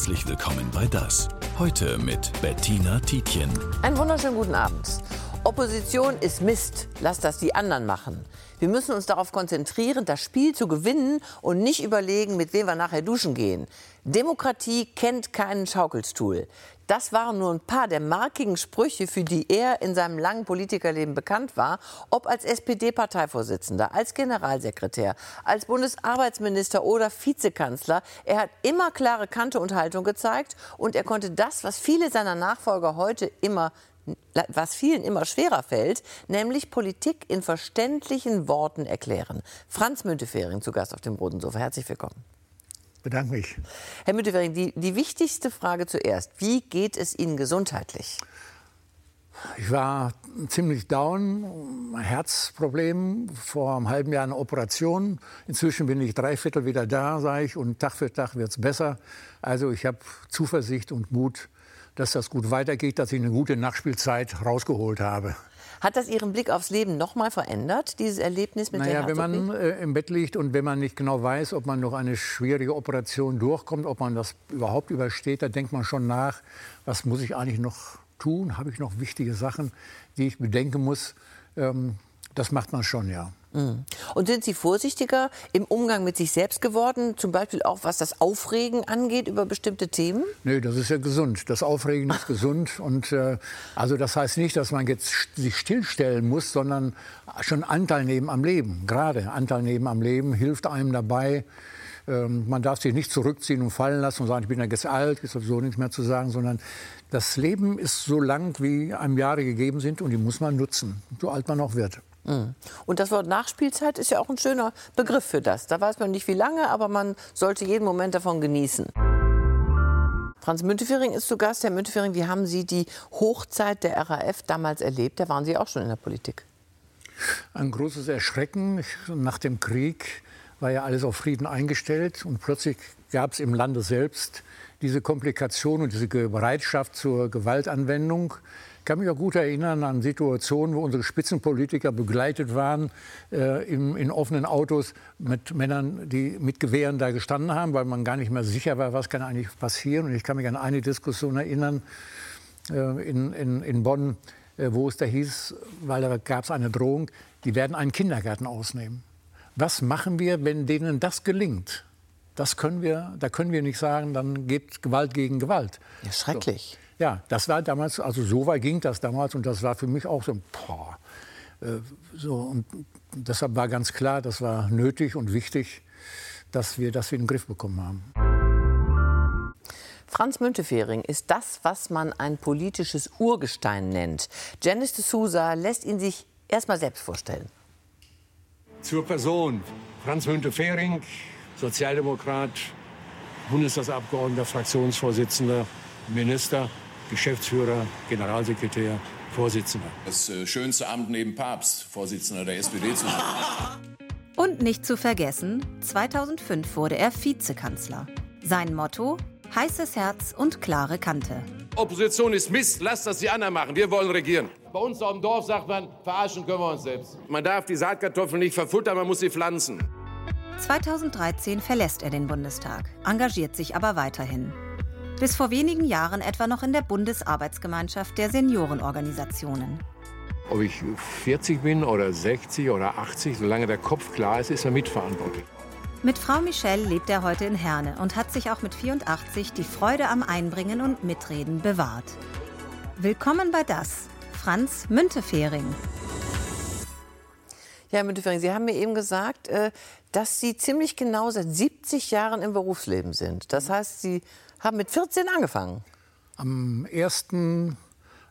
Herzlich willkommen bei Das. Heute mit Bettina Tietjen. Einen wunderschönen guten Abend. Opposition ist Mist. Lass das die anderen machen. Wir müssen uns darauf konzentrieren, das Spiel zu gewinnen und nicht überlegen, mit wem wir nachher duschen gehen. Demokratie kennt keinen Schaukelstuhl. Das waren nur ein paar der markigen Sprüche, für die er in seinem langen Politikerleben bekannt war, ob als SPD-Parteivorsitzender, als Generalsekretär, als Bundesarbeitsminister oder Vizekanzler. Er hat immer klare Kante und Haltung gezeigt und er konnte das, was viele seiner Nachfolger heute immer was vielen immer schwerer fällt, nämlich Politik in verständlichen Worten erklären. Franz Müntefering zu Gast auf dem Roten Sofa. Herzlich willkommen. Bedanke mich. Herr Müntefering, die, die wichtigste Frage zuerst. Wie geht es Ihnen gesundheitlich? Ich war ziemlich down, Herzproblem, vor einem halben Jahr eine Operation. Inzwischen bin ich dreiviertel wieder da, sage ich, und Tag für Tag wird es besser. Also ich habe Zuversicht und Mut, dass das gut weitergeht, dass ich eine gute Nachspielzeit rausgeholt habe. Hat das Ihren Blick aufs Leben noch mal verändert, dieses Erlebnis mit naja, der wenn man äh, im Bett liegt und wenn man nicht genau weiß, ob man noch eine schwierige Operation durchkommt, ob man das überhaupt übersteht, dann denkt man schon nach, was muss ich eigentlich noch tun? Habe ich noch wichtige Sachen, die ich bedenken muss? Ähm, das macht man schon, ja. Mhm. Und sind Sie vorsichtiger im Umgang mit sich selbst geworden, zum Beispiel auch was das Aufregen angeht über bestimmte Themen? Nö, das ist ja gesund. Das Aufregen ist gesund. Und äh, also das heißt nicht, dass man jetzt sich stillstellen muss, sondern schon Anteil nehmen am Leben. Gerade Anteil nehmen am Leben hilft einem dabei. Ähm, man darf sich nicht zurückziehen und fallen lassen und sagen, ich bin ja jetzt alt, ist sowieso nichts mehr zu sagen, sondern das Leben ist so lang, wie einem Jahre gegeben sind und die muss man nutzen, so alt man auch wird. Mhm. Und das Wort Nachspielzeit ist ja auch ein schöner Begriff für das. Da weiß man nicht, wie lange, aber man sollte jeden Moment davon genießen. Franz Müntefering ist zu Gast. Herr Müntefering, wie haben Sie die Hochzeit der RAF damals erlebt? Da waren Sie auch schon in der Politik. Ein großes Erschrecken. Nach dem Krieg war ja alles auf Frieden eingestellt und plötzlich gab es im Lande selbst diese Komplikation und diese Bereitschaft zur Gewaltanwendung. Ich kann mich auch gut erinnern an Situationen, wo unsere Spitzenpolitiker begleitet waren äh, im, in offenen Autos mit Männern, die mit Gewehren da gestanden haben, weil man gar nicht mehr sicher war, was kann eigentlich passieren. Und ich kann mich an eine Diskussion erinnern äh, in, in, in Bonn, äh, wo es da hieß, weil da gab es eine Drohung, die werden einen Kindergarten ausnehmen. Was machen wir, wenn denen das gelingt? Das können wir, da können wir nicht sagen, dann gibt Gewalt gegen Gewalt. Ja, schrecklich. So. Ja, das war damals, also so weit ging das damals und das war für mich auch so, boah, äh, so und deshalb war ganz klar, das war nötig und wichtig, dass wir das in den Griff bekommen haben. Franz Müntefering ist das, was man ein politisches Urgestein nennt. Janice de Souza lässt ihn sich erst mal selbst vorstellen. Zur Person. Franz Müntefering, Sozialdemokrat, Bundestagsabgeordneter, Fraktionsvorsitzender, Minister. Geschäftsführer, Generalsekretär, Vorsitzender. Das äh, schönste Amt neben Papst, Vorsitzender der SPD zu sein. Und nicht zu vergessen, 2005 wurde er Vizekanzler. Sein Motto: heißes Herz und klare Kante. Opposition ist Mist, lasst das die anderen machen, wir wollen regieren. Bei uns auf dem Dorf sagt man, verarschen können wir uns selbst. Man darf die Saatkartoffeln nicht verfuttern, man muss sie pflanzen. 2013 verlässt er den Bundestag, engagiert sich aber weiterhin bis vor wenigen Jahren etwa noch in der Bundesarbeitsgemeinschaft der Seniorenorganisationen. Ob ich 40 bin oder 60 oder 80, solange der Kopf klar ist, ist er mitverantwortlich. Mit Frau Michelle lebt er heute in Herne und hat sich auch mit 84 die Freude am Einbringen und Mitreden bewahrt. Willkommen bei Das, Franz Müntefering. Ja, Herr Müntefering, Sie haben mir eben gesagt, äh, dass Sie ziemlich genau seit 70 Jahren im Berufsleben sind. Das heißt, Sie haben mit 14 angefangen. Am 1.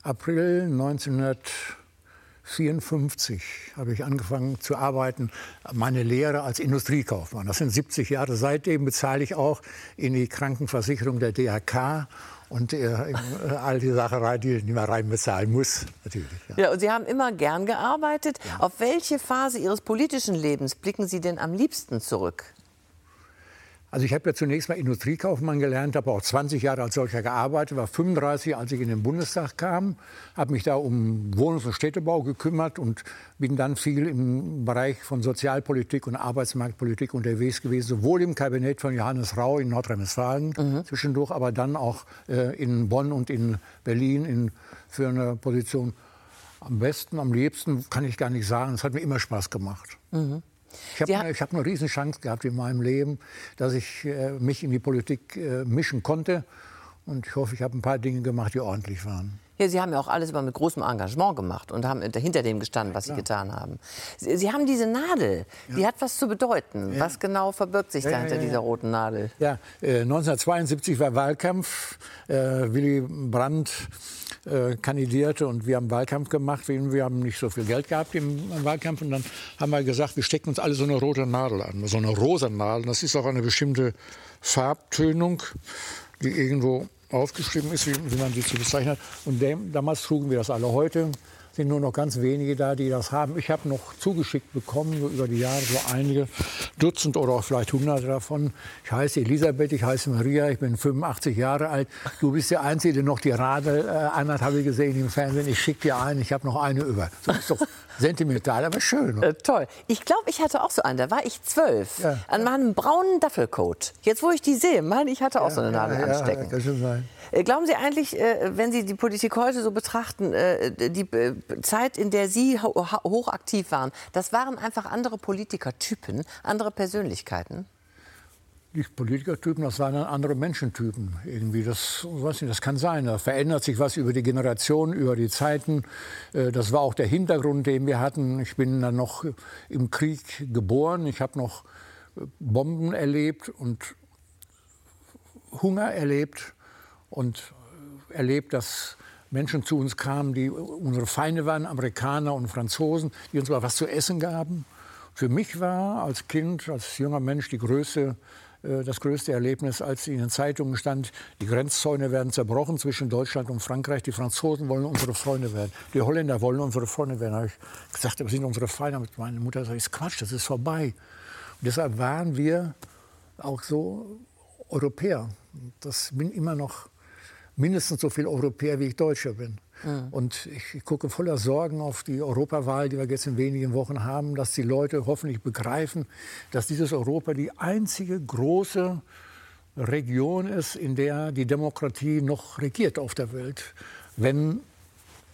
April 1954 habe ich angefangen zu arbeiten, meine Lehre als Industriekaufmann. Das sind 70 Jahre. Seitdem bezahle ich auch in die Krankenversicherung der DRK und äh, all die Sacherei, die, die man reinbezahlen muss, natürlich. Ja. ja. und Sie haben immer gern gearbeitet. Ja. Auf welche Phase Ihres politischen Lebens blicken Sie denn am liebsten zurück? Also ich habe ja zunächst mal Industriekaufmann gelernt, habe auch 20 Jahre als solcher gearbeitet, war 35, als ich in den Bundestag kam, habe mich da um Wohnungs- und Städtebau gekümmert und bin dann viel im Bereich von Sozialpolitik und Arbeitsmarktpolitik unterwegs gewesen, sowohl im Kabinett von Johannes Rau in Nordrhein-Westfalen mhm. zwischendurch, aber dann auch äh, in Bonn und in Berlin in, für eine Position am besten, am liebsten, kann ich gar nicht sagen. Es hat mir immer Spaß gemacht. Mhm. Ich habe eine, hab eine Riesenchance gehabt in meinem Leben, dass ich äh, mich in die Politik äh, mischen konnte. Und ich hoffe, ich habe ein paar Dinge gemacht, die ordentlich waren. Ja, Sie haben ja auch alles immer mit großem Engagement gemacht und haben hinter dem gestanden, was ja, Sie getan haben. Sie, Sie, haben diese Nadel, ja. die hat was zu bedeuten. Ja. Was genau verbirgt sich da hinter dieser roten Nadel? Ja, äh, 1972 war Wahlkampf. Äh, Willy Brandt äh, kandidierte und wir haben Wahlkampf gemacht. Wir haben nicht so viel Geld gehabt im Wahlkampf und dann haben wir gesagt, wir stecken uns alle so eine rote Nadel an, so eine rosa Nadel. Das ist auch eine bestimmte Farbtönung, die irgendwo aufgeschrieben ist, wie, wie man sie zu bezeichnen hat. Und dem, damals trugen wir das alle. Heute sind nur noch ganz wenige da, die das haben. Ich habe noch zugeschickt bekommen, so über die Jahre, so einige Dutzend oder auch vielleicht hunderte davon. Ich heiße Elisabeth, ich heiße Maria, ich bin 85 Jahre alt. Du bist der Einzige, der noch die Radl äh, anhat, habe ich gesehen im Fernsehen. Ich schicke dir einen, ich habe noch eine über. So ist doch sentimental, aber schön. Äh, toll. Ich glaube, ich hatte auch so einen. Da war ich zwölf. Ja. An meinem braunen Duffelcoat. Jetzt, wo ich die sehe, meine ich hatte auch ja, so eine Nadel ja, anstecken. Ja, kann schon sein. Äh, glauben Sie eigentlich, äh, wenn Sie die Politik heute so betrachten, äh, die Zeit, in der Sie hochaktiv waren, das waren einfach andere Politikertypen, andere Persönlichkeiten? Nicht Politikertypen, das waren andere Menschentypen irgendwie. Das, weiß nicht, das kann sein. Da verändert sich was über die Generationen, über die Zeiten. Das war auch der Hintergrund, den wir hatten. Ich bin dann noch im Krieg geboren. Ich habe noch Bomben erlebt und Hunger erlebt und erlebt, dass Menschen zu uns kamen, die unsere Feinde waren, Amerikaner und Franzosen, die uns mal was zu essen gaben. Für mich war als Kind, als junger Mensch die größte, äh, das größte Erlebnis, als in den Zeitungen stand, die Grenzzäune werden zerbrochen zwischen Deutschland und Frankreich. Die Franzosen wollen unsere Freunde werden. Die Holländer wollen unsere Freunde werden. Da habe ich gesagt, wir sind unsere Feinde. Meine Mutter sagt, ist Quatsch, das ist vorbei. Und deshalb waren wir auch so Europäer. Das bin immer noch mindestens so viel Europäer, wie ich Deutscher bin. Mhm. Und ich, gucke voller Sorgen auf die Europawahl, die wir jetzt in wenigen Wochen haben, dass die Leute hoffentlich begreifen, dass dieses Europa die einzige große Region ist, in der die Demokratie noch regiert auf der Welt. Wenn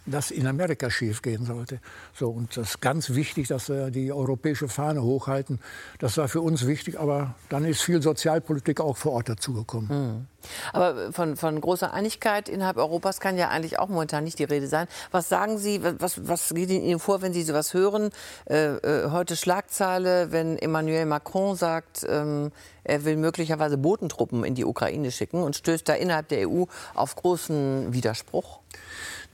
das in Amerika schiefgehen sollte. So, und das ist ganz wichtig, dass wir die europäische Fahne hochhalten. Das war für uns wichtig, aber dann ist viel Sozialpolitik auch vor Ort dazugekommen. Mhm. Aber von, von großer Einigkeit innerhalb Europas kann ja eigentlich auch momentan nicht die Rede sein. Was sagen Sie, was, was geht Ihnen vor, wenn Sie sowas hören? Äh, äh, heute Schlagzeile, wenn Emmanuel Macron sagt, ähm, er will möglicherweise Bodentruppen in die Ukraine schicken und stößt da innerhalb der EU auf großen Widerspruch?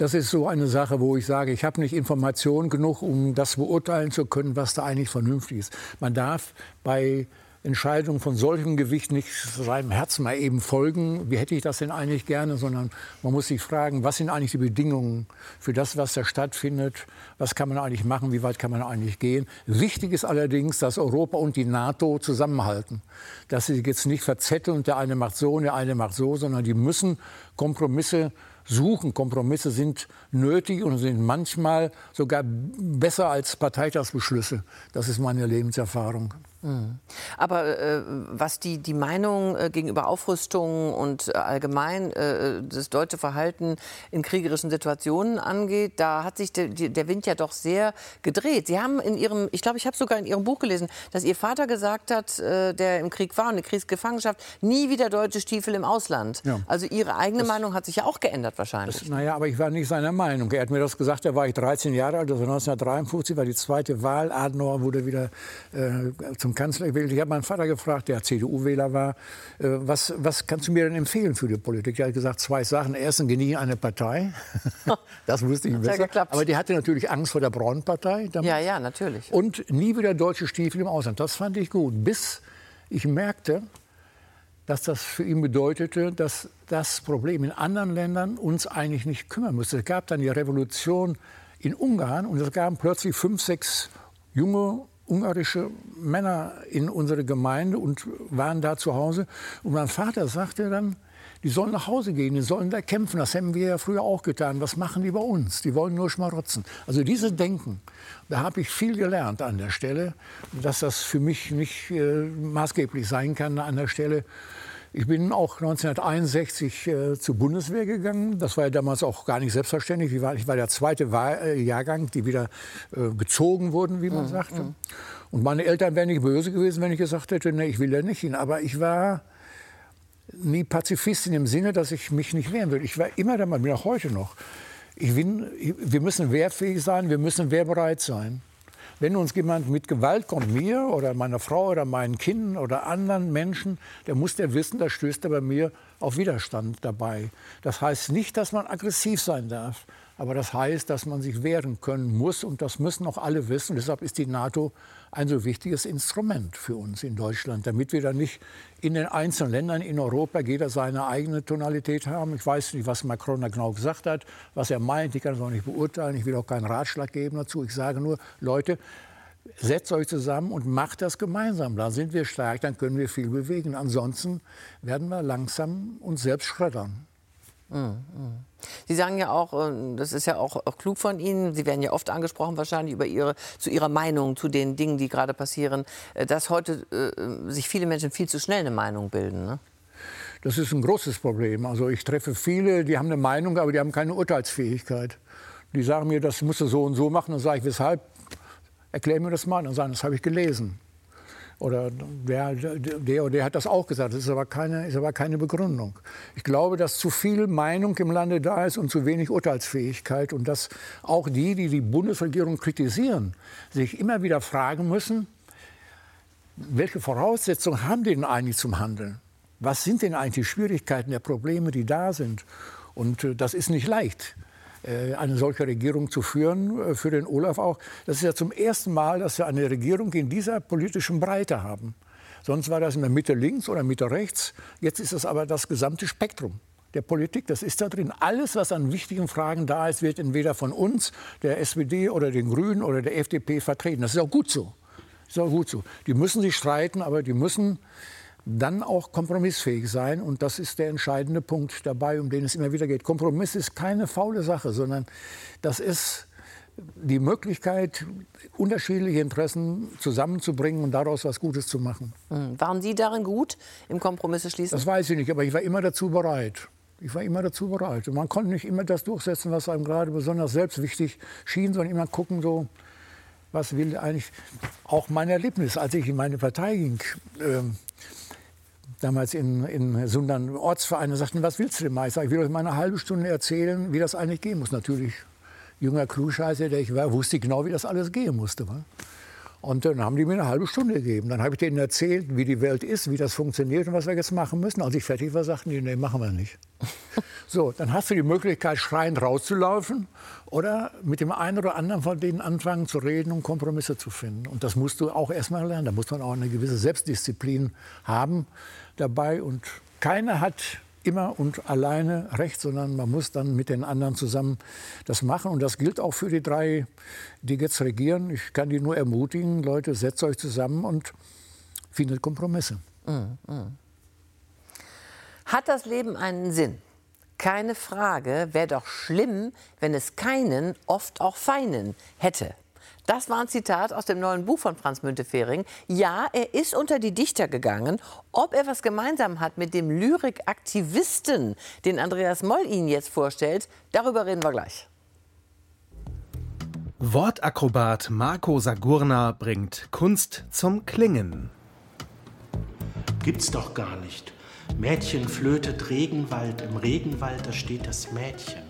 Das ist so eine Sache, wo ich sage, ich habe nicht Informationen genug, um das beurteilen zu können, was da eigentlich vernünftig ist. Man darf bei Entscheidungen von solchem Gewicht nicht seinem Herzen mal eben folgen. Wie hätte ich das denn eigentlich gerne? Sondern man muss sich fragen, was sind eigentlich die Bedingungen für das, was da stattfindet? Was kann man eigentlich machen? Wie weit kann man eigentlich gehen? Wichtig ist allerdings, dass Europa und die NATO zusammenhalten. Dass sie jetzt nicht verzetteln, der eine macht so und der eine macht so, sondern die müssen Kompromisse suchen. Kompromisse sind nötig und sind manchmal sogar besser als Parteitagsbeschlüsse. Das ist meine Lebenserfahrung. Mhm. Aber äh, was die, die Meinung äh, gegenüber Aufrüstung und äh, allgemein äh, das deutsche Verhalten in kriegerischen Situationen angeht, da hat sich de, der Wind ja doch sehr gedreht. Sie haben in Ihrem, ich glaube, ich habe sogar in Ihrem Buch gelesen, dass Ihr Vater gesagt hat, äh, der im Krieg war und eine Kriegsgefangenschaft, nie wieder deutsche Stiefel im Ausland. Ja. Also Ihre eigene das, Meinung hat sich ja auch geändert wahrscheinlich. naja, aber ich war nicht seiner Meinung. Er hat mir das gesagt, da war ich 13 Jahre alt, also 1953 war die zweite Wahl. Adenauer wurde wieder äh, zum zum Kanzler gewählt. Ich habe meinen Vater gefragt, der CDU-Wähler war, äh, was, was kannst du mir denn empfehlen für die Politik? Er hat gesagt, zwei Sachen. Erstens, genie eine Partei. das wusste ich besser. Aber die hatte natürlich Angst vor der Braunpartei. Ja, ja, natürlich. Und nie wieder deutsche Stiefel im Ausland. Das fand ich gut. Bis ich merkte, dass das für ihn bedeutete, dass das Problem in anderen Ländern uns eigentlich nicht kümmern müsste. Es gab dann die Revolution in Ungarn und es gaben plötzlich fünf, sechs junge ungarische Männer in unsere Gemeinde und waren da zu Hause. Und mein Vater sagte dann, die sollen nach Hause gehen, die sollen da kämpfen. Das haben wir ja früher auch getan. Was machen die bei uns? Die wollen nur schmarotzen. Also dieses Denken, da habe ich viel gelernt an der Stelle, dass das für mich nicht äh, maßgeblich sein kann an der Stelle. Ich bin auch 1961 äh, zur Bundeswehr gegangen. Das war ja damals auch gar nicht selbstverständlich. Ich war, ich war der zweite Wahl, äh, Jahrgang, die wieder äh, gezogen wurden, wie man mhm. sagte. Mhm. Und meine Eltern wären nicht böse gewesen, wenn ich gesagt hätte, nee, ich will ja nicht hin. Aber ich war nie Pazifist in dem Sinne, dass ich mich nicht wehren will. Ich war immer der Mann, bin auch heute noch. Ich bin, wir müssen wehrfähig sein, wir müssen wehrbereit sein. Wenn uns jemand mit Gewalt kommt, mir oder meiner Frau oder meinen Kindern oder anderen Menschen, der muss der wissen, da stößt er bei mir auf Widerstand dabei. Das heißt nicht, dass man aggressiv sein darf. Aber das heißt, dass man sich wehren können muss und das müssen auch alle wissen. Deshalb ist die NATO ein so wichtiges Instrument für uns in Deutschland, damit wir dann nicht in den einzelnen Ländern in Europa jeder seine eigene Tonalität haben. Ich weiß nicht, was Macron da genau gesagt hat, was er meint. Ich kann es auch nicht beurteilen. Ich will auch keinen Ratschlag geben dazu. Ich sage nur, Leute, setzt euch zusammen und macht das gemeinsam. Da sind wir stark, dann können wir viel bewegen. Ansonsten werden wir langsam uns selbst schreddern. Sie sagen ja auch, äh, das ist ja auch, auch, klug von Ihnen, Sie werden ja oft angesprochen wahrscheinlich über Ihre, zu Ihrer Meinung zu den Dingen, die gerade passieren, äh, dass heute äh, sich viele Menschen viel zu schnell eine Meinung bilden. Ne? Das ist ein großes Problem. Also ich treffe viele, die haben eine Meinung, aber die haben keine Urteilsfähigkeit. Die sagen mir, das musst du so und so machen. Dann sage ich, weshalb? Erklär mir das mal. Dann sagen, das habe ich gelesen. Oder der, der der hat das auch gesagt. Das ist aber, keine, ist aber keine Begründung. Ich glaube, dass zu viel Meinung im Lande da ist und zu wenig Urteilsfähigkeit. Und dass auch die, die die Bundesregierung kritisieren, sich immer wieder fragen müssen, welche Voraussetzungen haben die denn eigentlich zum Handeln? Was sind denn eigentlich die Schwierigkeiten der Probleme, die da sind? Und äh, das ist nicht leicht. Äh, eine solche Regierung zu führen, äh, für den Olaf auch. Das ist ja zum ersten Mal, dass wir eine Regierung in dieser politischen Breite haben. Sonst war das in der Mitte links oder Mitte rechts. Jetzt ist es aber das gesamte Spektrum der Politik. Das ist da drin. Alles, was an wichtigen Fragen da ist, wird entweder von uns, der SPD oder den Grünen oder der FDP vertreten. Das ist auch gut so. Das ist auch gut so. Die müssen sich streiten, aber die müssen dann auch kompromissfähig sein. Und das ist der entscheidende Punkt dabei, um den es immer wieder geht. Kompromiss ist keine faule Sache, sondern das ist die Möglichkeit, unterschiedliche Interessen zusammenzubringen und daraus was Gutes zu machen. Hm. Waren Sie darin gut, im Kompromisse schließen? Das weiß ich nicht, aber ich war immer dazu bereit. Ich war immer dazu bereit. Und man konnte nicht immer das durchsetzen, was einem gerade besonders selbst wichtig schien, sondern immer gucken, so, was will eigentlich auch mein Erlebnis, als ich in meine Partei ging. Äh, damals in, in Sundern Ortsvereine sagten, was willst du denn mal? Ich will euch mal eine halbe Stunde erzählen, wie das eigentlich gehen muss. Natürlich, junger Klugscheißer, der ich war, wusste ich genau, wie das alles gehen musste. Wa? Und dann haben die mir eine halbe Stunde gegeben. Dann habe ich denen erzählt, wie die Welt ist, wie das funktioniert und was wir jetzt machen müssen. Als ich fertig war, sagten die, nee, machen wir nicht. so, dann hast du die Möglichkeit, schreiend rauszulaufen oder mit dem einen oder anderen von denen anfangen zu reden und Kompromisse zu finden. Und das musst du auch erstmal lernen. Da muss man auch eine gewisse Selbstdisziplin haben dabei. Und keiner hat immer und alleine recht, sondern man muss dann mit den anderen zusammen das machen. Und das gilt auch für die drei, die jetzt regieren. Ich kann die nur ermutigen, Leute, setzt euch zusammen und findet Kompromisse. Mm, mm. Hat das Leben einen Sinn? Keine Frage, wäre doch schlimm, wenn es keinen, oft auch feinen hätte. Das war ein Zitat aus dem neuen Buch von Franz Müntefering. Ja, er ist unter die Dichter gegangen. Ob er was gemeinsam hat mit dem Lyrikaktivisten, den Andreas Moll Ihnen jetzt vorstellt, darüber reden wir gleich. Wortakrobat Marco Sagurna bringt Kunst zum Klingen. Gibt's doch gar nicht. Mädchen flötet Regenwald, im Regenwald, da steht das Mädchen.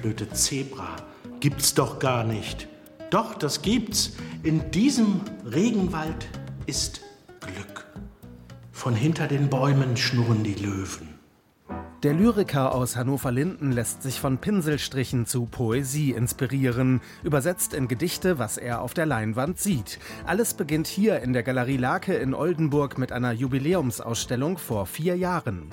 Flöte Zebra, gibt's doch gar nicht. Doch, das gibt's. In diesem Regenwald ist Glück. Von hinter den Bäumen schnurren die Löwen. Der Lyriker aus Hannover-Linden lässt sich von Pinselstrichen zu Poesie inspirieren, übersetzt in Gedichte, was er auf der Leinwand sieht. Alles beginnt hier in der Galerie Lake in Oldenburg mit einer Jubiläumsausstellung vor vier Jahren.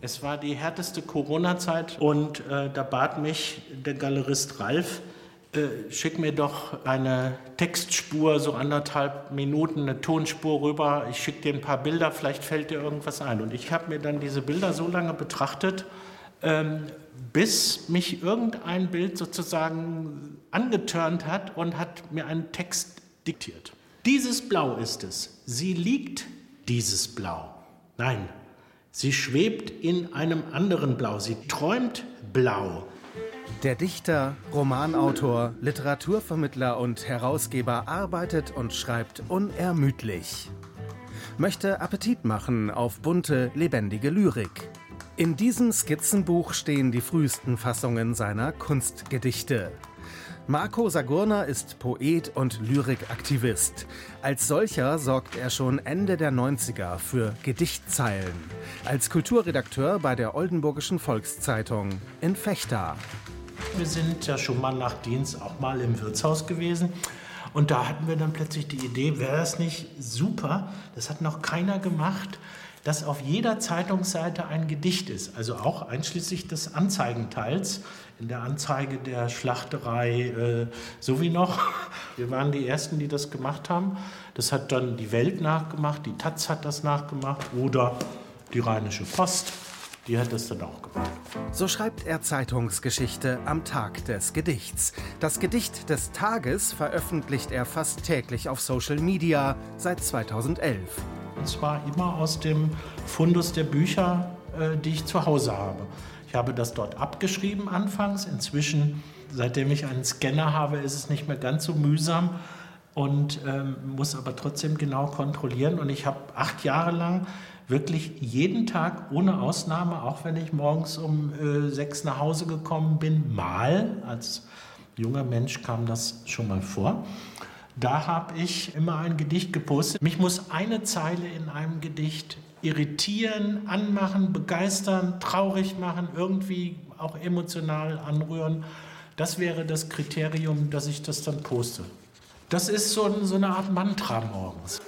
Es war die härteste Corona-Zeit und äh, da bat mich der Galerist Ralf, äh, schick mir doch eine Textspur, so anderthalb Minuten, eine Tonspur rüber. Ich schicke dir ein paar Bilder, vielleicht fällt dir irgendwas ein. Und ich habe mir dann diese Bilder so lange betrachtet, ähm, bis mich irgendein Bild sozusagen angetörnt hat und hat mir einen Text diktiert. Dieses Blau ist es. Sie liegt dieses Blau. Nein, sie schwebt in einem anderen Blau. Sie träumt blau. Der Dichter, Romanautor, Literaturvermittler und Herausgeber arbeitet und schreibt unermüdlich. Möchte Appetit machen auf bunte, lebendige Lyrik. In diesem Skizzenbuch stehen die frühesten Fassungen seiner Kunstgedichte. Marco Sagurna ist Poet und Lyrikaktivist. Als solcher sorgt er schon Ende der 90er für Gedichtzeilen. Als Kulturredakteur bei der Oldenburgischen Volkszeitung in Fechter. Wir sind ja schon mal nach Dienst auch mal im Wirtshaus gewesen. Und da hatten wir dann plötzlich die Idee, wäre das nicht super, das hat noch keiner gemacht, dass auf jeder Zeitungsseite ein Gedicht ist, also auch einschließlich des Anzeigenteils in der Anzeige der Schlachterei äh, so wie noch. Wir waren die Ersten, die das gemacht haben. Das hat dann die Welt nachgemacht, die Taz hat das nachgemacht oder die Rheinische Post. Die hat das dann auch gemacht. So schreibt er Zeitungsgeschichte am Tag des Gedichts. Das Gedicht des Tages veröffentlicht er fast täglich auf Social Media seit 2011. Und zwar immer aus dem Fundus der Bücher, äh, die ich zu Hause habe. Ich habe das dort abgeschrieben anfangs. Inzwischen, seitdem ich einen Scanner habe, ist es nicht mehr ganz so mühsam und ähm, muss aber trotzdem genau kontrollieren. Und ich habe acht Jahre lang wirklich jeden Tag ohne Ausnahme, auch wenn ich morgens um äh, sechs nach Hause gekommen bin, mal, als junger Mensch kam das schon mal vor, da habe ich immer ein Gedicht gepostet. Mich muss eine Zeile in einem Gedicht irritieren, anmachen, begeistern, traurig machen, irgendwie auch emotional anrühren. Das wäre das Kriterium, dass ich das dann poste. Das ist so, so eine Art Mantra morgens.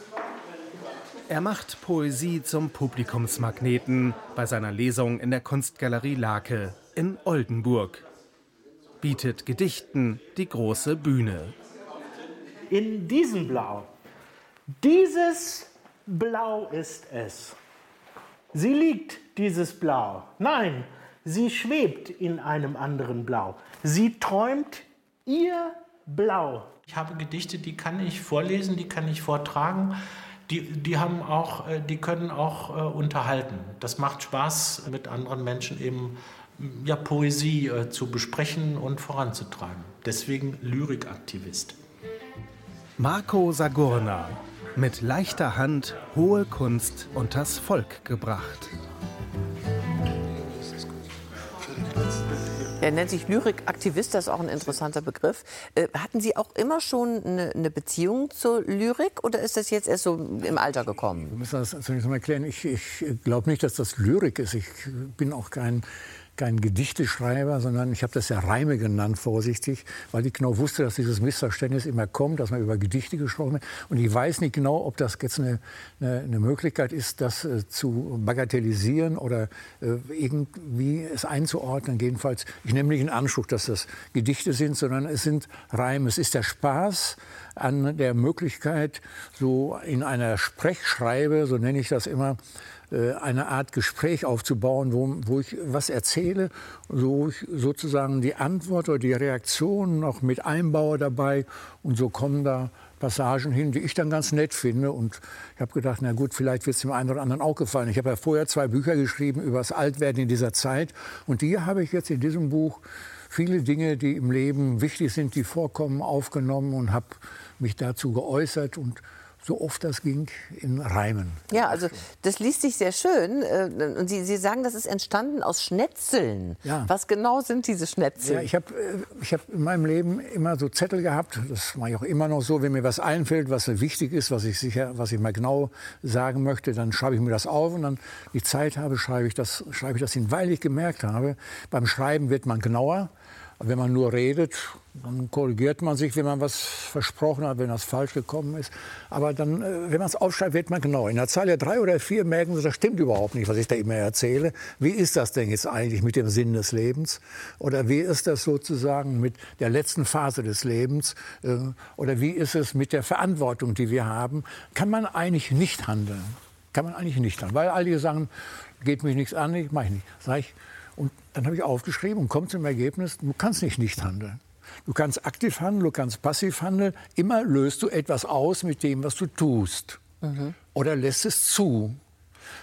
Er macht Poesie zum Publikumsmagneten bei seiner Lesung in der Kunstgalerie Lake in Oldenburg. Bietet Gedichten die große Bühne. In diesem Blau, dieses Blau ist es. Sie liegt, dieses Blau. Nein, sie schwebt in einem anderen Blau. Sie träumt ihr Blau. Ich habe Gedichte, die kann ich vorlesen, die kann ich vortragen die, die, haben auch, äh, die können auch äh, unterhalten. Das macht Spaß, mit anderen Menschen eben ja, Poesie äh, zu besprechen und voranzutreiben. Deswegen Lyrikaktivist. Marco Sagurna. Mit leichter Hand hohe Kunst unters Volk gebracht. Er nennt sich Lyrikaktivist, das ist auch ein interessanter Begriff. Äh, hatten Sie auch immer schon eine, eine, Beziehung zur Lyrik oder ist das jetzt erst so im Alter gekommen? Ich muss das zunächst mal erklären. Ich, ich glaube nicht, dass das Lyrik ist. Ich bin auch kein kein Gedichteschreiber, sondern ich habe das ja Reime genannt, vorsichtig, weil ich genau wusste, dass dieses Missverständnis immer kommt, dass man über Gedichte gesprochen hat. Und ich weiß nicht genau, ob das jetzt eine, eine, eine Möglichkeit ist, das äh, zu bagatellisieren oder äh, irgendwie es einzuordnen. Jedenfalls, ich nehme nicht in Anspruch, dass das Gedichte sind, sondern es sind Reime. Es ist der Spaß an der Möglichkeit, so in einer Sprechschreibe, so nenne ich das immer, eine Art Gespräch aufzubauen, wo, wo ich was erzähle, wo ich sozusagen die Antwort oder die Reaktion noch mit einbaue dabei. Und so kommen da Passagen hin, die ich dann ganz nett finde. Und ich habe gedacht, na gut, vielleicht wird es dem einen oder anderen auch gefallen. Ich habe ja vorher zwei Bücher geschrieben über das Altwerden in dieser Zeit. Und die habe ich jetzt in diesem Buch viele Dinge, die im Leben wichtig sind, die vorkommen, aufgenommen und habe mich dazu geäußert und so oft das ging, in Reimen. Ja, also das liest sich sehr schön. Äh, und Sie, Sie sagen, das ist entstanden aus Schnetzeln. Ja. Was genau sind diese Schnetzel? Ja, ich habe äh, ich hab in meinem Leben immer so Zettel gehabt. Das mache ich auch immer noch so. Wenn mir was einfällt, was wichtig ist, was ich, sicher, was ich mal genau sagen möchte, dann schreibe ich mir das auf. Und dann die Zeit habe, schreibe ich das, schreibe ich das hin, weil ich gemerkt habe, beim Schreiben wird man genauer. Wenn man nur redet, dann korrigiert man sich, wenn man was versprochen hat, wenn das falsch gekommen ist. Aber dann, äh, wenn man es aufschreibt, wird man genau. In der Zeile drei oder vier merken Sie, das stimmt überhaupt nicht, was ich da immer erzähle. Wie ist das denn jetzt eigentlich mit dem Sinn des Lebens? Oder wie ist das sozusagen mit der letzten Phase des Lebens? Äh, oder wie ist es mit der Verantwortung, die wir haben? Kann man eigentlich nicht handeln? Kann man eigentlich nicht handeln? Weil alle sagen, geht mich nichts an, ich mache nicht. Sag ich, und dann habe ich aufgeschrieben und komme zum Ergebnis, du kannst nicht nicht handeln. Du kannst aktiv handeln, du kannst passiv handeln. Immer löst du etwas aus mit dem, was du tust. Mhm. Oder lässt es zu.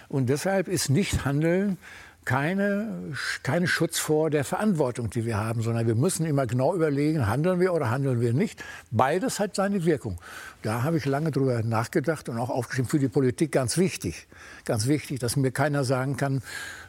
Und deshalb ist Nichthandeln keine, kein Schutz vor der Verantwortung, die wir haben, sondern wir müssen immer genau überlegen, handeln wir oder handeln wir nicht. Beides hat seine Wirkung. Da habe ich lange drüber nachgedacht und auch aufgeschrieben, für die Politik ganz wichtig. Ganz wichtig, dass mir keiner sagen kann,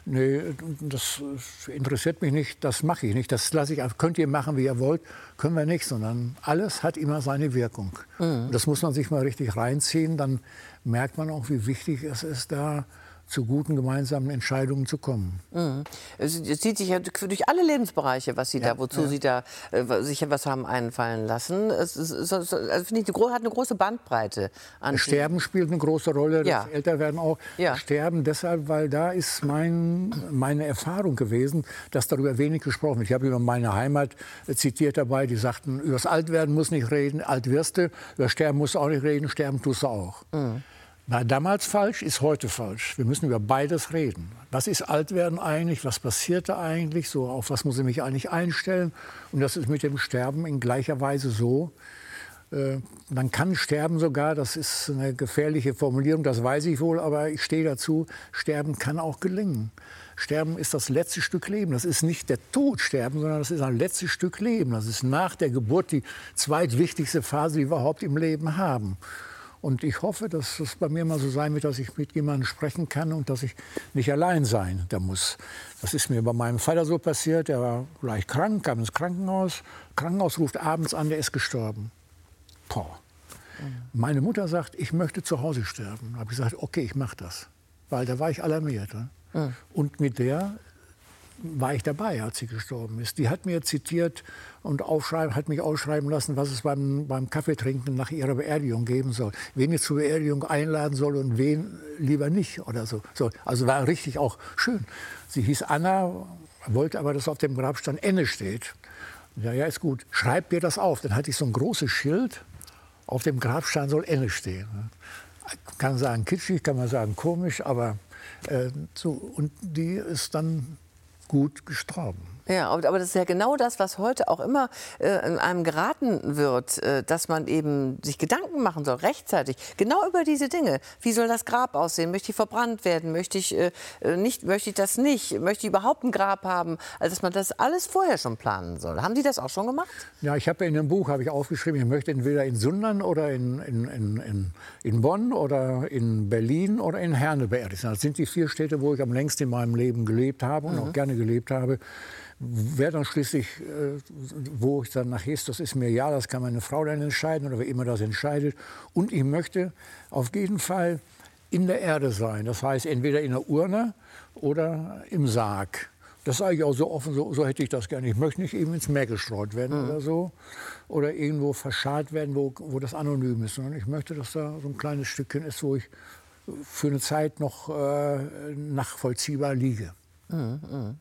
nee, das interessiert mich nicht, das mache ich nicht, das lasse ich, könnt ihr machen, wie ihr wollt, können wir nicht, sondern alles hat immer seine Wirkung. Mhm. Das muss man sich mal richtig reinziehen, dann merkt man auch, wie wichtig es ist, da zu guten gemeinsamen Entscheidungen zu kommen. Mhm. Es zieht sich ja durch alle Lebensbereiche, was Sie ja, da, wozu ja. Sie da äh, sich etwas haben einfallen lassen. Es, ist, es, also finde ich, hat eine große Bandbreite. An Sterben spielt eine große Rolle, ja. das Älterwerden auch. Ja. Sterben deshalb, weil da ist mein, meine Erfahrung gewesen, dass darüber wenig gesprochen wird. Ich habe über meine Heimat zitiert dabei, die sagten, über das Altwerden muss nicht reden, alt wirst du, über Sterben musst du auch nicht reden, sterben tust du auch. Mhm. War damals falsch, ist heute falsch. Wir müssen über beides reden. Was ist Altwerden eigentlich? Was passiert da eigentlich? So, auf was muss ich mich eigentlich einstellen? Und das ist mit dem Sterben in gleicher Weise so. Äh, man kann sterben sogar, das ist eine gefährliche Formulierung, das weiß ich wohl, aber ich stehe dazu, sterben kann auch gelingen. Sterben ist das letzte Stück Leben. Das ist nicht der Tod sterben, sondern das ist ein letztes Stück Leben. Das ist nach der Geburt die zweitwichtigste Phase, die wir überhaupt im Leben haben. Und ich hoffe, dass es bei mir mal so sein wird, dass ich mit jemandem sprechen kann und dass ich nicht allein sein da muss. Das ist mir bei meinem Vater so passiert. Er war leicht krank, kam ins Krankenhaus. Krankenhaus ruft abends an, der ist gestorben. Boah. Meine Mutter sagt, ich möchte zu Hause sterben. Da habe ich gesagt, okay, ich mache das. Weil da war ich alarmiert. Ne? Mhm. Und mit der war ich dabei, als sie gestorben ist. Die hat mir zitiert und hat mich ausschreiben lassen, was es beim, beim Kaffeetrinken nach ihrer Beerdigung geben soll. Wen ich zur Beerdigung einladen soll und wen lieber nicht oder so. so. Also war richtig auch schön. Sie hieß Anna, wollte aber, dass auf dem Grabstein Enne steht. Ja, ja, ist gut. Schreib mir das auf. Dann hatte ich so ein großes Schild. Auf dem Grabstein soll Enne stehen. Kann sagen kitschig, kann man sagen komisch, aber äh, so. Und die ist dann gut gestorben. Ja, aber das ist ja genau das, was heute auch immer äh, in einem geraten wird, äh, dass man eben sich Gedanken machen soll, rechtzeitig, genau über diese Dinge. Wie soll das Grab aussehen? Möchte ich verbrannt werden? Möchte ich, äh, äh nicht, möchte ich das nicht? Möchte ich überhaupt ein Grab haben? Also, dass man das alles vorher schon planen soll. Haben Sie das auch schon gemacht? Ja, ich habe in dem Buch ich aufgeschrieben, ich möchte entweder in Sundern oder in, in, in, in, Bonn oder in Berlin oder in Herne beerdigt sein. Das sind die vier Städte, wo ich am längsten in meinem Leben gelebt habe und mhm. auch gerne gelebt habe. Wer dann schließlich, äh, wo ich dann nachher ist, das ist mir ja, das kann meine Frau dann entscheiden oder wer immer das entscheidet. Und ich möchte auf jeden Fall in der Erde sein. Das heißt, entweder in der Urne oder im Sarg. Das sage ich auch so offen, so, so, hätte ich das gerne. Ich möchte nicht eben ins Meer gestreut werden mhm. oder so. Oder irgendwo verscharrt werden, wo, wo das anonym ist. Sondern ich möchte, dass da so ein kleines Stückchen ist, wo ich für eine Zeit noch äh, nachvollziehbar liege. Mhm, mh.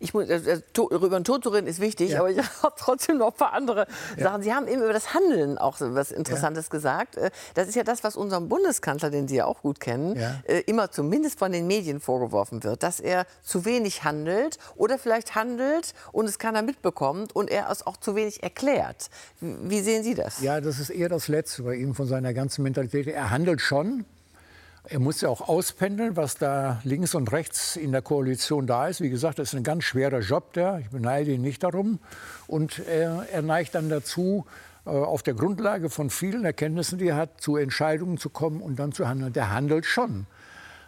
Ich muss, äh, äh über den Tod zu reden ist wichtig, ja. aber ich habe trotzdem noch ein paar andere ja. Sachen. Sie haben eben über das Handeln auch so was Interessantes ja. gesagt. Äh, das ist ja das, was unserem Bundeskanzler, den Sie ja auch gut kennen, äh, immer zumindest von den Medien vorgeworfen wird, dass er zu wenig handelt oder vielleicht handelt und es keiner mitbekommt und er es auch zu wenig erklärt. Wie sehen Sie das? Ja, das ist eher das Letzte bei ihm von seiner ganzen Mentalität. Er handelt schon, er muss ja auch auspendeln, was da links und rechts in der Koalition da ist. Wie gesagt, das ist ein ganz schwerer Job der. Ich beneide ihn nicht darum. Und er, er neigt dann dazu, äh, auf der Grundlage von vielen Erkenntnissen, die er hat, zu Entscheidungen zu kommen und dann zu handeln. Der handelt schon.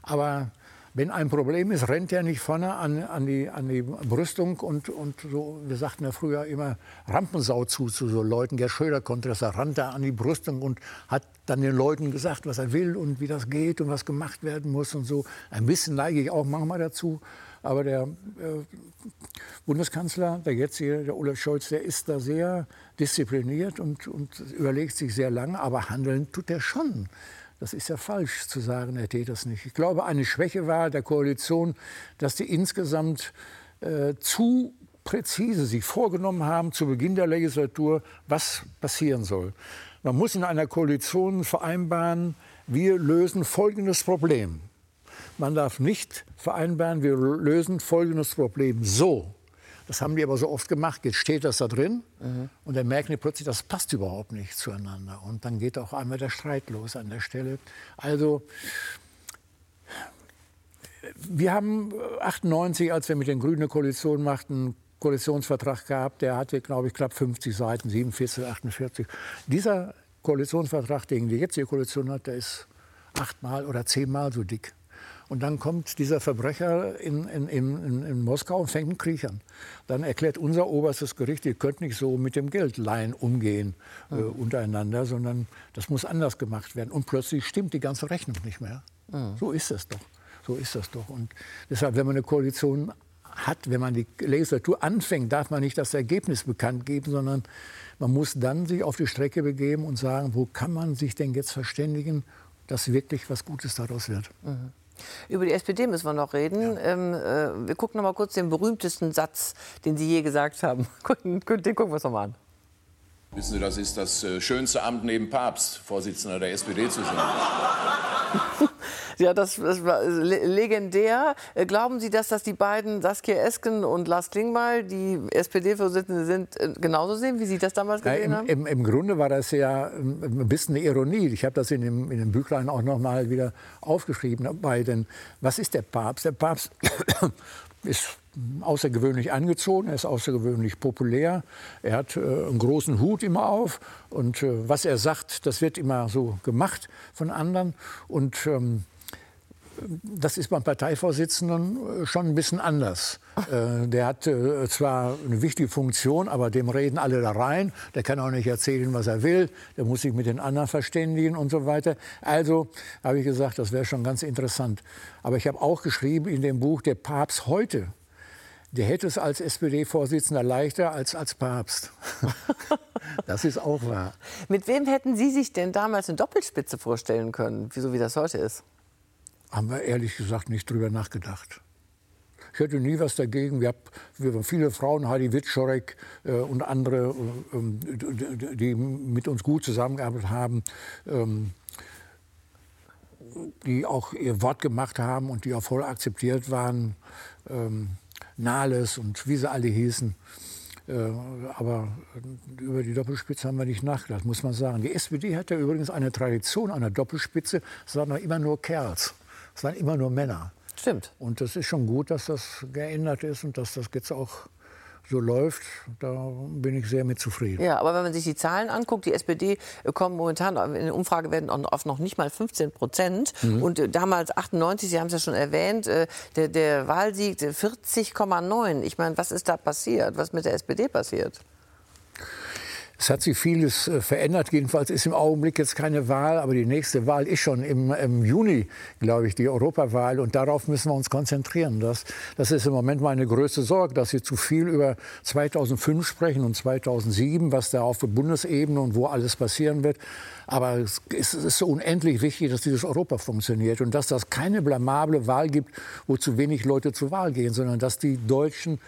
Aber wenn ein Problem ist, rennt er nicht vorne an, an, die, an die Brüstung und, und so, wir sagten ja früher immer Rampensau zu, zu so Leuten. Gerd Schröder konnte das, er rannte an die Brüstung und hat dann den Leuten gesagt, was er will und wie das geht und was gemacht werden muss und so. Ein bisschen neige ich auch manchmal dazu. Aber der äh, Bundeskanzler, der jetzige, der Olaf Scholz, der ist da sehr diszipliniert und, und überlegt sich sehr lange, aber handeln tut er schon. Das ist ja falsch zu sagen, er täte das nicht. Ich glaube, eine Schwäche war der Koalition, dass die insgesamt äh, zu präzise sich vorgenommen haben zu Beginn der Legislatur, was passieren soll. Man muss in einer Koalition vereinbaren, wir lösen folgendes Problem. Man darf nicht vereinbaren, wir lösen folgendes Problem so. Das haben die aber so oft gemacht. Jetzt steht das da drin mhm. und dann merken die plötzlich, das passt überhaupt nicht zueinander. Und dann geht auch einmal der Streit los an der Stelle. Also wir haben 98, als wir mit den Grünen eine Koalition machten, Koalitionsvertrag gehabt, der hatte, glaube ich, knapp 50 Seiten, 47, 48. Dieser Koalitionsvertrag, den die jetzige Koalition hat, der ist achtmal oder zehnmal so dick. Und dann kommt dieser Verbrecher in, in, in, in Moskau und fängt einen Krieg an. Dann erklärt unser oberstes Gericht, ihr könnt nicht so mit dem Geldleihen umgehen äh, mhm. untereinander, sondern das muss anders gemacht werden. Und plötzlich stimmt die ganze Rechnung nicht mehr. Mhm. So ist es doch. So ist das doch. Und deshalb, wenn man eine Koalition hat, wenn man die Legislatur anfängt, darf man nicht das Ergebnis bekannt geben, sondern man muss dann sich auf die Strecke begeben und sagen, wo kann man sich denn jetzt verständigen, dass wirklich was Gutes daraus wird. Mhm. Über die SPD müssen wir noch reden. Ja. Ähm, äh, wir gucken noch mal kurz den berühmtesten Satz, den Sie je gesagt haben. den gucken wir uns noch mal an. Wissen Sie, das ist das äh, schönste Amt neben Papst, Vorsitzender der SPD zu sein. ja, das, das, war legendär. Äh, glauben Sie, dass das die beiden, Saskia Esken und Lars Klingbeil, die SPD-Vorsitzende sind, äh, genauso sehen, wie Sie das damals gesehen ja, im, haben? Im, Im, Grunde war das ja ein bisschen eine Ironie. Ich habe das in dem, in dem Büchlein auch noch mal wieder aufgeschrieben. Dabei, denn was ist der Papst? Der Papst ist außergewöhnlich angezogen, er ist außergewöhnlich populär, er hat äh, einen großen Hut immer auf und äh, was er sagt, das wird immer so gemacht von anderen und ähm, das ist beim Parteivorsitzenden äh, schon ein bisschen anders. Äh, der hat äh, zwar eine wichtige Funktion, aber dem reden alle da rein. Der kann auch nicht erzählen, was er will. Der muss sich mit den anderen verständigen und so weiter. Also habe ich gesagt, das wäre schon ganz interessant. Aber ich habe auch geschrieben in dem Buch, der Papst heute der hätte es als SPD-Vorsitzender leichter als als Papst. das ist auch wahr. Mit wem hätten Sie sich denn damals eine Doppelspitze vorstellen können, so wie das heute ist? Haben wir ehrlich gesagt nicht drüber nachgedacht. Ich hätte nie was dagegen. Wir haben viele Frauen, Heidi Witschorek äh, und andere, äh, ähm, die mit uns gut zusammengearbeitet haben, ähm, die auch ihr Wort gemacht haben und die auch voll akzeptiert waren. Ähm, Nahles und wie sie alle hießen. Äh, aber über die Doppelspitze haben wir nicht nachgedacht, muss man sagen. Die SPD hat ja übrigens eine Tradition einer Doppelspitze. Waren immer nur Kerls. Es waren immer nur Männer. Stimmt. Und das ist schon gut, dass das geändert ist und dass das jetzt auch so läuft, da bin ich sehr mit zufrieden. Ja, aber wenn man sich die Zahlen anguckt, die SPD kommt momentan in der Umfrage werden auf noch nicht mal 15 Prozent. Mhm. Und äh, damals 98, Sie haben es ja schon erwähnt, äh, der, der Wahlsieg 40,9. Ich meine, was ist da passiert? Was mit der SPD passiert? Es hat sich vieles äh, verändert. Jedenfalls ist im Augenblick jetzt keine Wahl, aber die nächste Wahl ist schon im, im Juni, glaube ich, die Europawahl. Und darauf müssen wir uns konzentrieren. Das, das ist im Moment meine größte Sorge, dass wir zu viel über 2005 sprechen und 2007, was da auf der Bundesebene und wo alles passieren wird. Aber es ist, es ist so unendlich wichtig, dass dieses Europa funktioniert und dass das keine blamable Wahl gibt, wo zu wenig Leute zur Wahl gehen, sondern dass die Deutschen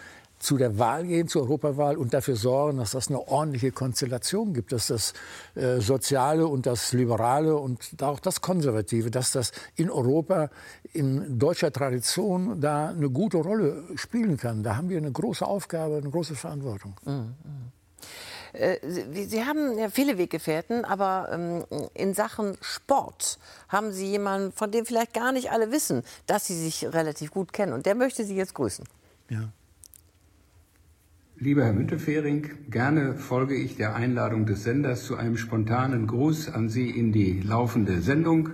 zu der Wahl gehen, zur Europawahl und dafür sorgen, dass das eine ordentliche Konstellation gibt, dass das äh, Soziale und das Liberale und auch das Konservative, dass das in Europa in deutscher Tradition da eine gute Rolle spielen kann. Da haben wir eine große Aufgabe, eine große Verantwortung. Mhm. mhm. Äh, Sie, haben ja viele Weggefährten, aber ähm, in Sachen Sport haben Sie jemanden, von dem vielleicht gar nicht alle wissen, dass Sie sich relativ gut kennen. Und der möchte Sie jetzt grüßen. Ja. Lieber Herr Müntefering, gerne folge ich der Einladung des Senders zu einem spontanen Gruß an Sie in die laufende Sendung.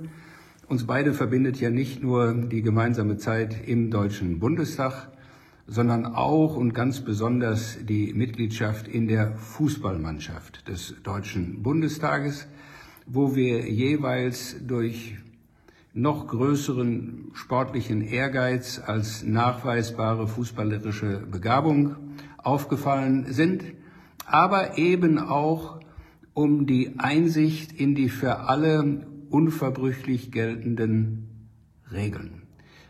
Uns beide verbindet ja nicht nur die gemeinsame Zeit im Deutschen Bundestag, sondern auch und ganz besonders die Mitgliedschaft in der Fußballmannschaft des Deutschen Bundestages, wo wir jeweils durch noch größeren sportlichen Ehrgeiz als nachweisbare fußballerische Begabung aufgefallen sind, aber eben auch um die Einsicht in die für alle unverbrüchlich geltenden Regeln.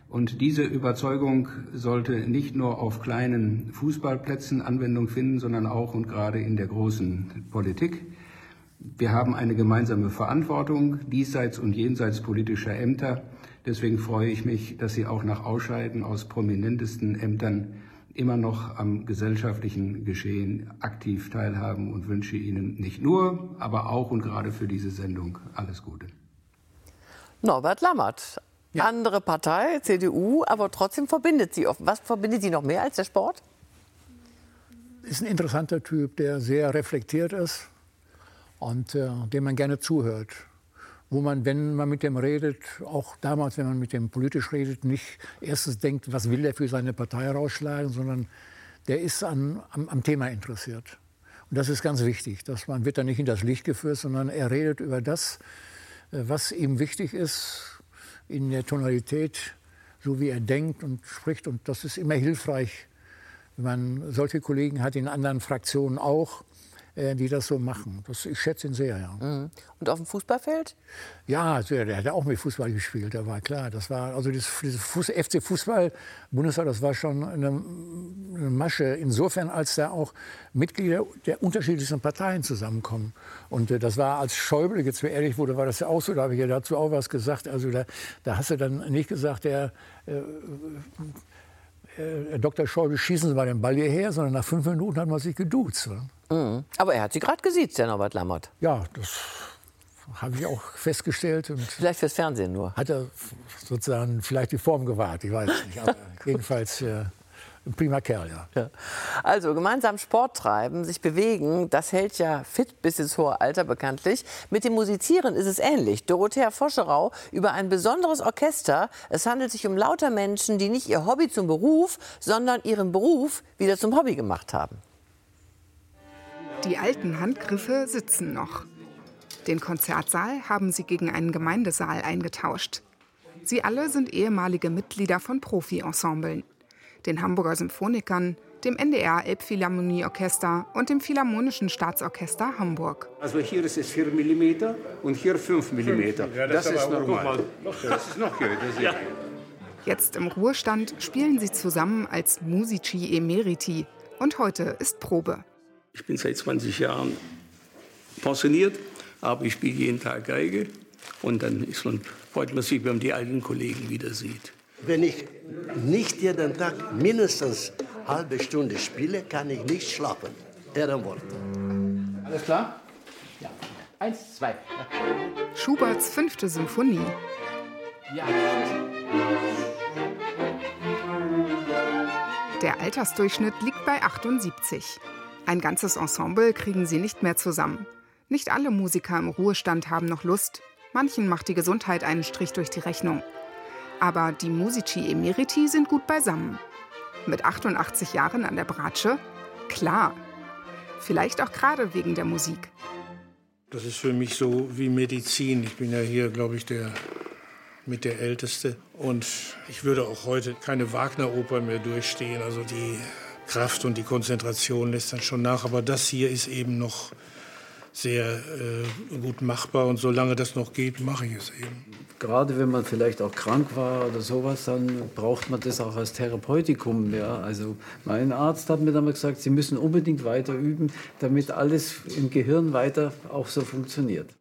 Und diese Überzeugung sollte nicht nur auf kleinen Fußballplätzen Anwendung finden, sondern auch und gerade in der großen Politik. Wir haben eine gemeinsame Verantwortung diesseits und jenseits politischer Ämter. Deswegen freue ich mich, dass Sie auch nach Ausscheiden aus prominentesten Ämtern immer noch am gesellschaftlichen Geschehen aktiv teilhaben und wünsche Ihnen nicht nur, aber auch und gerade für diese Sendung alles Gute. Norbert Lammert, ja. andere Partei, CDU, aber trotzdem verbindet sie oft. Was verbindet sie noch mehr als der Sport? Ist ein interessanter Typ, der sehr reflektiert ist, und äh, dem man gerne zuhört. Wo man, wenn man mit dem redet, auch damals, wenn man mit dem politisch redet, nicht erstens denkt, was will er für seine Partei rausschlagen, sondern der ist an, am, am Thema interessiert. Und das ist ganz wichtig, dass man wird da nicht in das Licht geführt, sondern er redet über das, äh, was ihm wichtig ist, in der Tonalität, so wie er denkt und spricht. Und das ist immer hilfreich, wenn man solche Kollegen hat in anderen Fraktionen auch, äh, die das so machen. Das, ich schätze ihn sehr, ja. Mhm. Und auf dem Fußballfeld? Ja, also, der hat auch mit Fußball gespielt, da war klar. Das war, also das, Fuß, FC Fußball Bundesliga, das war schon eine, eine, Masche, insofern, als da auch Mitglieder der unterschiedlichsten Parteien zusammenkommen. Und äh, das war, als Schäuble jetzt ehrlich wurde, war das ja auch so, da habe ich ja dazu auch was gesagt. Also da, da hast du dann nicht gesagt, der äh, Herr Dr. Schäuble, schießen Sie mal den Ball hierher, sondern nach fünf Minuten hat man sich geduzt. Mhm. Aber er hat Sie gerade gesiezt, der Norbert Lammert. Ja, das habe ich auch festgestellt. Und vielleicht fürs Fernsehen nur. Hat er sozusagen vielleicht die Form gewahrt, ich weiß nicht. Aber jedenfalls äh, ein prima Kerl, ja. ja. Also gemeinsam Sport treiben, sich bewegen, das hält ja fit bis ins hohe Alter bekanntlich. Mit dem Musizieren ist es ähnlich. Dorothea Foscherau über ein besonderes Orchester. Es handelt sich um lauter Menschen, die nicht ihr Hobby zum Beruf, sondern ihren Beruf wieder zum Hobby gemacht haben. Die alten Handgriffe sitzen noch. Den Konzertsaal haben sie gegen einen Gemeindesaal eingetauscht. Sie alle sind ehemalige Mitglieder von Profi-Ensemblen den Hamburger Symphonikern, dem NDR Elbphilharmonieorchester und dem Philharmonischen Staatsorchester Hamburg. Also hier ist es 4 mm und hier 5 mm. Ja, das, das, ist normal. Das ist noch hier. Ja. Jetzt im Ruhestand spielen sie zusammen als Musici Emeriti und heute ist Probe. Ich bin seit 20 Jahren pensioniert, aber ich spiele jeden Tag Geige und dann ist man, freut man sich, wenn man die alten Kollegen wieder sieht. Wenn ich nicht jeden Tag mindestens eine halbe Stunde spiele, kann ich nicht schlafen. Ehrenwort. Alles klar? Ja. Eins, zwei. Schuberts fünfte Symphonie. Ja. Der Altersdurchschnitt liegt bei 78. Ein ganzes Ensemble kriegen sie nicht mehr zusammen. Nicht alle Musiker im Ruhestand haben noch Lust. Manchen macht die Gesundheit einen Strich durch die Rechnung. Aber die Musici Emeriti sind gut beisammen. Mit 88 Jahren an der Bratsche? Klar. Vielleicht auch gerade wegen der Musik. Das ist für mich so wie Medizin. Ich bin ja hier, glaube ich, der mit der Älteste. Und ich würde auch heute keine Wagner-Oper mehr durchstehen. Also die Kraft und die Konzentration lässt dann schon nach. Aber das hier ist eben noch sehr äh, gut machbar und solange das noch geht, mache ich es eben. Gerade wenn man vielleicht auch krank war oder sowas, dann braucht man das auch als Therapeutikum. Ja? Also mein Arzt hat mir dann mal gesagt, Sie müssen unbedingt weiter üben, damit alles im Gehirn weiter auch so funktioniert.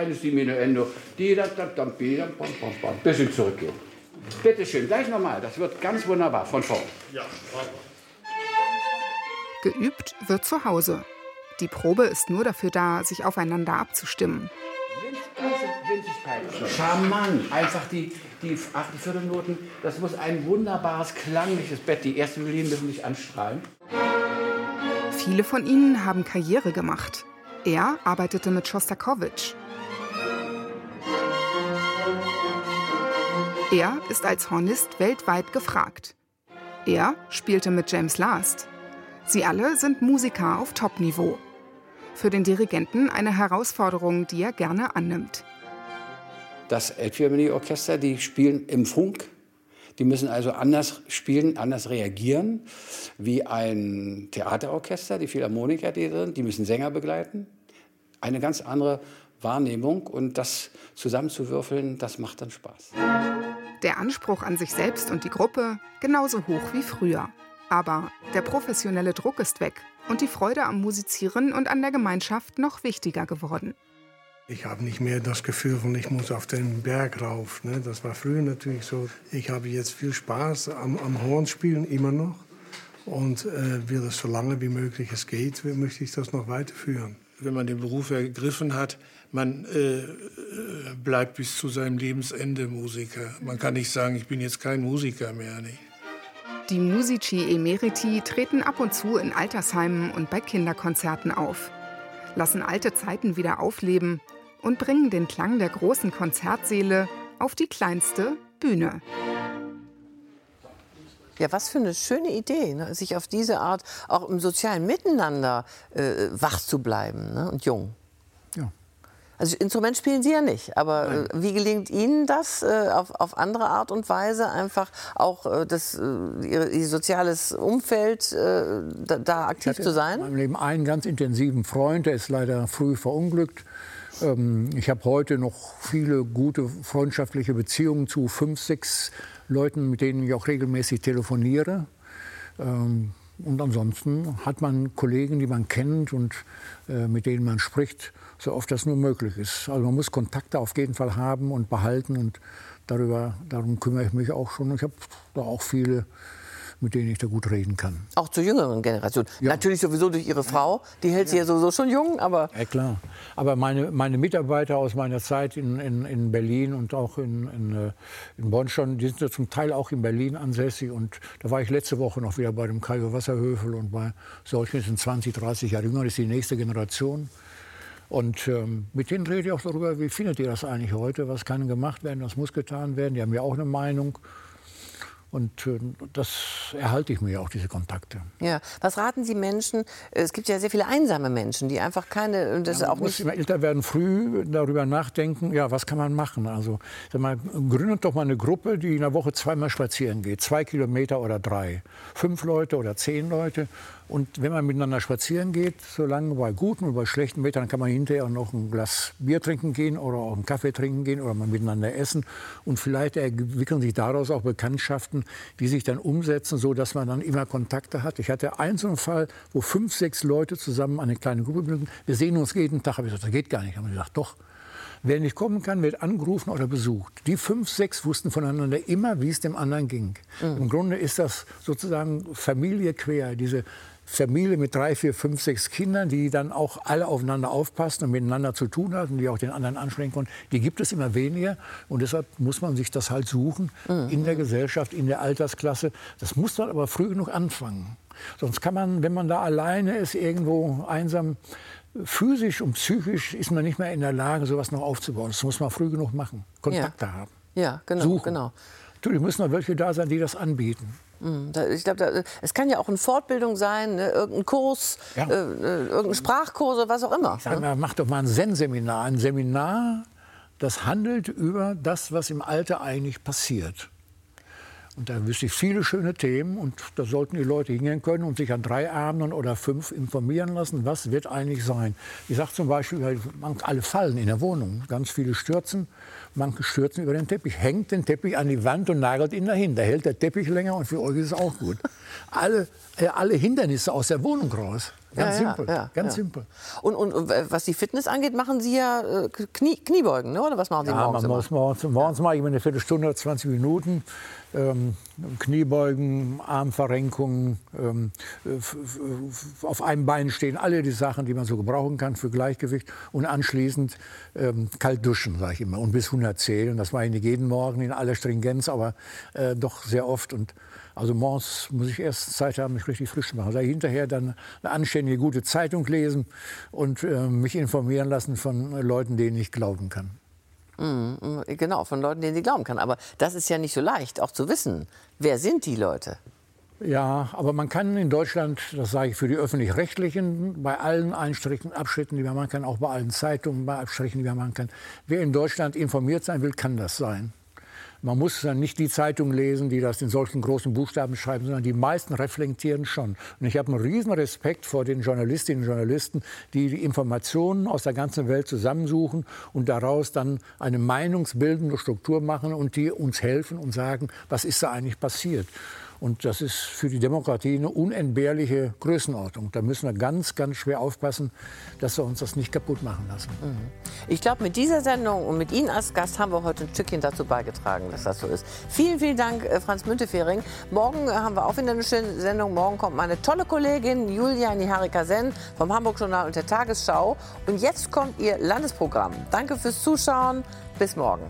Kleines Diminuendo. Bisschen zurückgehen. Bitte schön, gleich nochmal. Das wird ganz wunderbar von vorn. Ja. Geübt wird zu Hause. Die Probe ist nur dafür da, sich aufeinander abzustimmen. Charmant. Einfach die, die acht Viertelnoten. Das muss ein wunderbares, klangliches Bett. Die ersten Violinen müssen nicht anstrahlen. Viele von ihnen haben Karriere gemacht. Er arbeitete mit Schostakowitsch. Er ist als Hornist weltweit gefragt. Er spielte mit James Last. Sie alle sind Musiker auf Top-Niveau. Für den Dirigenten eine Herausforderung, die er gerne annimmt. Das Elbphilharmonie Orchester, die spielen im Funk. Die müssen also anders spielen, anders reagieren wie ein Theaterorchester, die Philharmoniker, die drin, die müssen Sänger begleiten. Eine ganz andere Wahrnehmung und das zusammenzuwürfeln, das macht dann Spaß. Der Anspruch an sich selbst und die Gruppe genauso hoch wie früher. Aber der professionelle Druck ist weg und die Freude am Musizieren und an der Gemeinschaft noch wichtiger geworden. Ich habe nicht mehr das Gefühl von, ich muss auf den Berg rauf. Ne? Das war früher natürlich so. Ich habe jetzt viel Spaß am, am Hornspielen immer noch und äh, will es so lange wie möglich es geht, möchte ich das noch weiterführen. Wenn man den Beruf ergriffen hat, man äh, bleibt bis zu seinem Lebensende Musiker. Man kann nicht sagen, ich bin jetzt kein Musiker mehr. Nicht? Die Musici Emeriti treten ab und zu in Altersheimen und bei Kinderkonzerten auf, lassen alte Zeiten wieder aufleben und bringen den Klang der großen Konzertsäle auf die kleinste Bühne. Ja, was für eine schöne Idee, ne? sich auf diese Art auch im sozialen Miteinander äh, wach zu bleiben ne? und jung. Also Instrument spielen Sie ja nicht, aber äh, wie gelingt Ihnen das äh, auf, auf, andere Art und Weise, einfach auch äh, das Ihr, Ihr, soziales Umfeld da, da, aktiv zu sein? In meinem Leben einen ganz intensiven Freund, der ist leider früh verunglückt. Ähm, ich habe heute noch viele gute freundschaftliche Beziehungen zu fünf, sechs Leuten, mit denen ich auch regelmäßig telefoniere. Ähm, und ansonsten hat man Kollegen, die man kennt und mit denen man spricht so oft das nur möglich ist. Also man muss Kontakte auf jeden Fall haben und behalten und darüber, darum kümmere ich mich auch schon. Ich habe da auch viele mit denen ich da gut reden kann. Auch zur jüngeren Generation. Ja. Natürlich sowieso durch Ihre Frau, die hält Sie ja sowieso schon jung, aber... Ja, klar. Aber meine, meine Mitarbeiter aus meiner Zeit in, in, in Berlin und auch in, in, äh, in Bonn schon, die sind ja zum Teil auch in Berlin ansässig. Und da war ich letzte Woche noch wieder bei dem Kajo Wasserhöfel und bei solchen, die sind 20, 30 Jahre jünger, das ist die nächste Generation. Und ähm, mit denen rede ich auch darüber, wie findet ihr das eigentlich heute? Was kann gemacht werden, was muss getan werden? Die haben ja auch eine Meinung. Und äh, das erhalte ich mir auch, diese Kontakte. Ja. Was raten Sie Menschen? Es gibt ja sehr viele einsame Menschen, die einfach keine. Das ja, man auch muss nicht immer älter werden, früh darüber nachdenken, ja, was kann man machen? Also, sag mal, gründet doch mal eine Gruppe, die in der Woche zweimal spazieren geht. Zwei Kilometer oder drei. Fünf Leute oder zehn Leute. Und wenn man miteinander spazieren geht, solange bei gutem und bei schlechtem Wetter, dann kann man hinterher noch ein Glas Bier trinken gehen oder auch einen Kaffee trinken gehen oder mal miteinander essen. Und vielleicht entwickeln sich daraus auch Bekanntschaften, die sich dann umsetzen, so dass man dann immer Kontakte hat. Ich hatte einen so einen Fall, wo fünf, sechs Leute zusammen eine kleine Gruppe bilden. Wir sehen uns jeden Tag. Habe ich gesagt, das geht gar nicht. Haben wir gesagt, doch. Wer nicht kommen kann, wird angerufen oder besucht. Die fünf, sechs wussten voneinander immer, wie es dem anderen ging. Mhm. Im Grunde ist das sozusagen Familie quer, diese Familie mit drei, vier, fünf, sechs Kindern, die dann auch alle aufeinander aufpassen und miteinander zu tun hatten, die auch den anderen ansprechen konnten, die gibt es immer weniger. Und deshalb muss man sich das halt suchen mhm. in der Gesellschaft, in der Altersklasse. Das muss man aber früh genug anfangen. Sonst kann man, wenn man da alleine ist, irgendwo einsam, physisch und psychisch ist man nicht mehr in der Lage, sowas noch aufzubauen. Das muss man früh genug machen. Kontakte ja. haben. Ja, genau. Suchen. genau. Natürlich müssen noch welche da sein, die das anbieten. Mhm, ich glaube, es kann ja auch eine Fortbildung sein, ne? irgendein Kurs, ja. äh, äh irgendein Sprachkurs oder was auch immer. Ich sag mal, mach doch mal ein Zen-Seminar. Ein Seminar, das handelt über das, was im Alter eigentlich passiert. Und da wüsste ich viele schöne Themen und da sollten die Leute hingehen können und sich an drei Abenden oder fünf informieren lassen, was wird eigentlich sein. Ich sage zum Beispiel, alle fallen in der Wohnung, ganz viele stürzen. Manche stürzen über den Teppich, hängt den Teppich an die Wand und nagelt ihn dahin. Da hält der Teppich länger und für euch ist es auch gut. Alle, äh, alle Hindernisse aus der Wohnung raus. Ganz ja, simpel. Ja, ganz simpel. Und, und, was die Fitness angeht, machen Sie ja äh, Knie, Kniebeugen, ne? oder was machen Sie ja, morgens? Man muss morgens, morgens mache ich eine Viertelstunde oder 20 Minuten. Ähm, Kniebeugen, Armverrenkungen, ähm, auf einem Bein stehen, alle die Sachen, die man so gebrauchen kann für Gleichgewicht. Und anschließend ähm, kalt duschen, sage ich immer, und bis 100 zählen. Das mache ich nicht jeden Morgen in aller Stringenz, aber äh, doch sehr oft. Und also morgens muss ich erst Zeit haben, mich richtig frisch zu machen. Also hinterher dann eine anständige, gute Zeitung lesen und äh, mich informieren lassen von Leuten, denen ich glauben kann. Mhm, genau, von Leuten, denen sie glauben kann. Aber das ist ja nicht so leicht, auch zu wissen. Wer sind die Leute? Ja, aber man kann in Deutschland, das sage ich für die öffentlich-rechtlichen, bei allen Einstrichen, Abschritten, die man machen kann, auch bei allen Zeitungen, bei Abstrichen, die man machen kann, wer in Deutschland informiert sein will, kann das sein. Man muss dann nicht die Zeitung lesen, die das in solchen großen Buchstaben schreiben, sondern die meisten reflektieren schon. Und ich habe einen riesen Respekt vor den Journalistinnen und Journalisten, die die Informationen aus der ganzen Welt zusammensuchen und daraus dann eine meinungsbildende Struktur machen und die uns helfen und sagen, was ist da eigentlich passiert. Und das ist für die Demokratie eine unentbehrliche Größenordnung. Da müssen wir ganz, ganz schwer aufpassen, dass wir uns das nicht kaputt machen lassen. Mhm. Ich glaube, mit dieser Sendung und mit Ihnen als Gast haben wir heute ein Stückchen dazu beigetragen, dass das so ist. Vielen, vielen Dank, äh, Franz Müntefering. Morgen äh, haben wir auch wieder eine schöne Sendung. Morgen kommt meine tolle Kollegin Julia Niharika-Sen vom Hamburg Journal und der Tagesschau. Und jetzt kommt Ihr Landesprogramm. Danke fürs Zuschauen. Bis morgen.